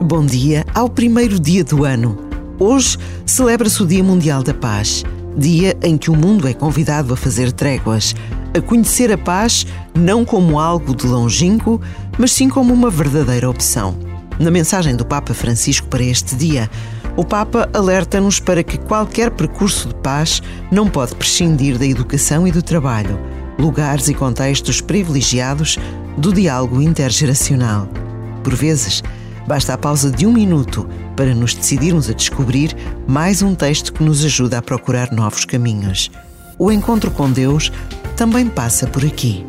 Bom dia ao primeiro dia do ano. Hoje celebra-se o Dia Mundial da Paz, dia em que o mundo é convidado a fazer tréguas, a conhecer a paz não como algo de longínquo, mas sim como uma verdadeira opção. Na mensagem do Papa Francisco para este dia, o Papa alerta-nos para que qualquer percurso de paz não pode prescindir da educação e do trabalho, lugares e contextos privilegiados do diálogo intergeracional. Por vezes, Basta a pausa de um minuto para nos decidirmos a descobrir mais um texto que nos ajuda a procurar novos caminhos. O encontro com Deus também passa por aqui.